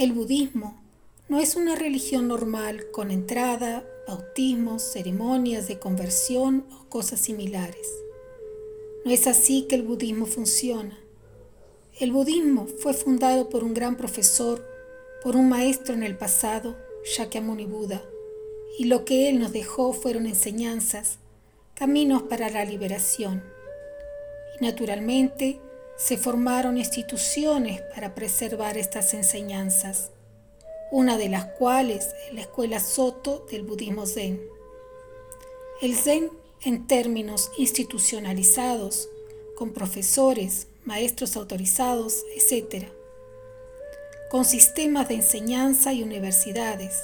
El budismo no es una religión normal con entrada, bautismos, ceremonias de conversión o cosas similares. No es así que el budismo funciona. El budismo fue fundado por un gran profesor, por un maestro en el pasado, Shakyamuni Buda, y lo que él nos dejó fueron enseñanzas, caminos para la liberación. Y naturalmente se formaron instituciones para preservar estas enseñanzas, una de las cuales es la escuela Soto del budismo Zen. El Zen en términos institucionalizados, con profesores, maestros autorizados, etc., con sistemas de enseñanza y universidades.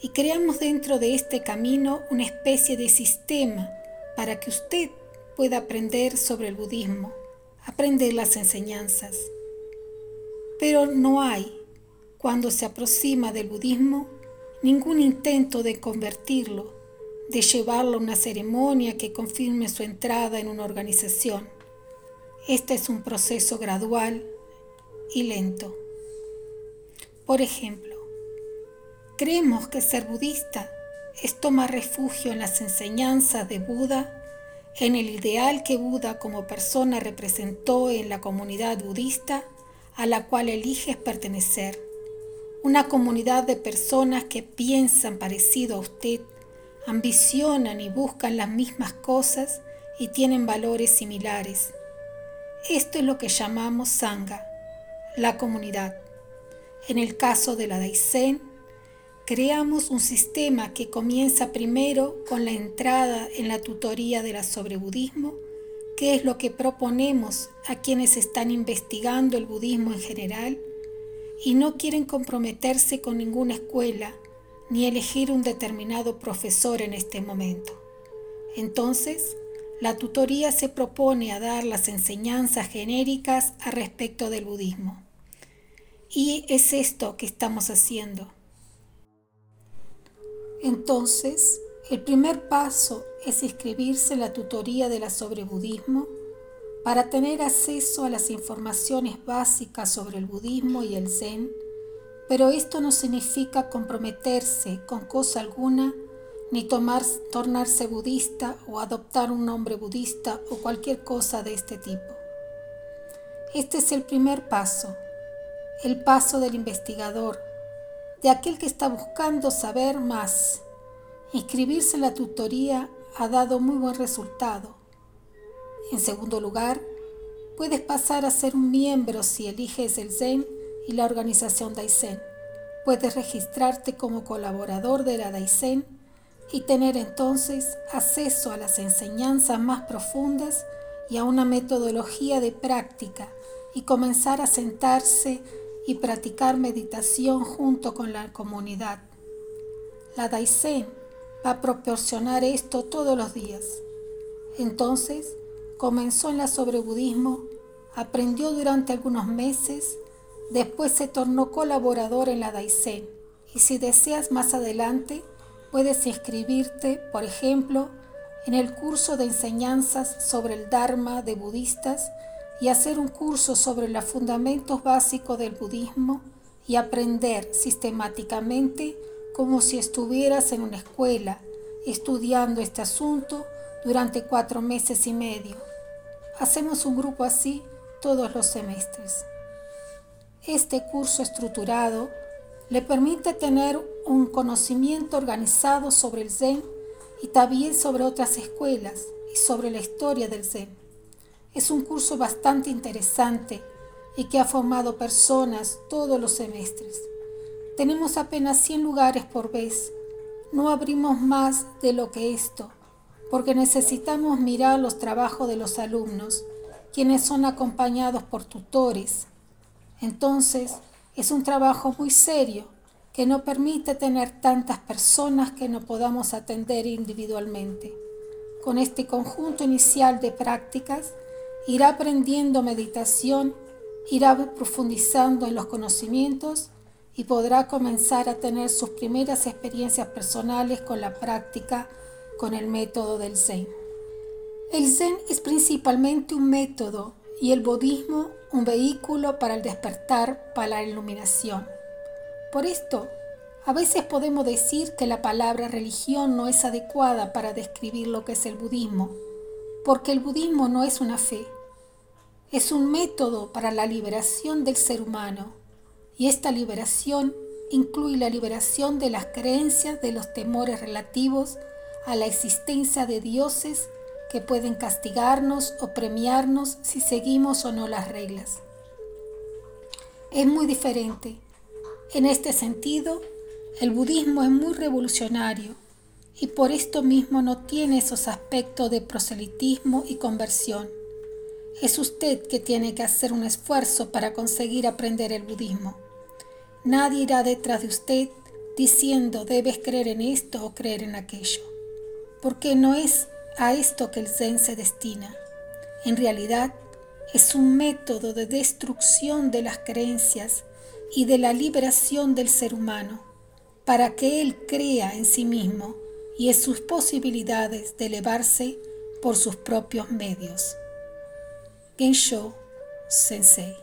Y creamos dentro de este camino una especie de sistema para que usted pueda aprender sobre el budismo, aprender las enseñanzas. Pero no hay, cuando se aproxima del budismo, ningún intento de convertirlo de llevarlo a una ceremonia que confirme su entrada en una organización. Este es un proceso gradual y lento. Por ejemplo, creemos que ser budista es tomar refugio en las enseñanzas de Buda, en el ideal que Buda como persona representó en la comunidad budista a la cual eliges pertenecer, una comunidad de personas que piensan parecido a usted ambicionan y buscan las mismas cosas y tienen valores similares. Esto es lo que llamamos Sangha, la comunidad. En el caso de la Daisen, creamos un sistema que comienza primero con la entrada en la tutoría de la sobrebudismo, que es lo que proponemos a quienes están investigando el budismo en general y no quieren comprometerse con ninguna escuela ni elegir un determinado profesor en este momento. Entonces, la tutoría se propone a dar las enseñanzas genéricas a respecto del budismo. Y es esto que estamos haciendo. Entonces, el primer paso es inscribirse en la tutoría de la sobrebudismo para tener acceso a las informaciones básicas sobre el budismo y el zen pero esto no significa comprometerse con cosa alguna, ni tomar, tornarse budista o adoptar un nombre budista o cualquier cosa de este tipo. Este es el primer paso, el paso del investigador, de aquel que está buscando saber más. Inscribirse en la tutoría ha dado muy buen resultado. En segundo lugar, puedes pasar a ser un miembro si eliges el Zen y la organización Daisen. Puedes registrarte como colaborador de la Daisen y tener entonces acceso a las enseñanzas más profundas y a una metodología de práctica y comenzar a sentarse y practicar meditación junto con la comunidad. La Daisen va a proporcionar esto todos los días. Entonces, comenzó en la sobrebudismo, aprendió durante algunos meses Después se tornó colaborador en la Daisen y si deseas más adelante puedes inscribirte, por ejemplo, en el curso de enseñanzas sobre el Dharma de budistas y hacer un curso sobre los fundamentos básicos del budismo y aprender sistemáticamente como si estuvieras en una escuela estudiando este asunto durante cuatro meses y medio. Hacemos un grupo así todos los semestres. Este curso estructurado le permite tener un conocimiento organizado sobre el Zen y también sobre otras escuelas y sobre la historia del Zen. Es un curso bastante interesante y que ha formado personas todos los semestres. Tenemos apenas 100 lugares por vez. No abrimos más de lo que esto, porque necesitamos mirar los trabajos de los alumnos, quienes son acompañados por tutores entonces, es un trabajo muy serio que no permite tener tantas personas que no podamos atender individualmente. Con este conjunto inicial de prácticas, irá aprendiendo meditación, irá profundizando en los conocimientos y podrá comenzar a tener sus primeras experiencias personales con la práctica con el método del Zen. El Zen es principalmente un método y el budismo un vehículo para el despertar, para la iluminación. Por esto, a veces podemos decir que la palabra religión no es adecuada para describir lo que es el budismo, porque el budismo no es una fe, es un método para la liberación del ser humano, y esta liberación incluye la liberación de las creencias de los temores relativos a la existencia de dioses que pueden castigarnos o premiarnos si seguimos o no las reglas. Es muy diferente. En este sentido, el budismo es muy revolucionario y por esto mismo no tiene esos aspectos de proselitismo y conversión es usted que tiene que hacer un esfuerzo para conseguir aprender el budismo. Nadie irá detrás de usted diciendo debes creer en esto o creer en aquello, porque no es a esto que el Zen se destina. En realidad, es un método de destrucción de las creencias y de la liberación del ser humano, para que él crea en sí mismo y en sus posibilidades de elevarse por sus propios medios. Gensho Sensei.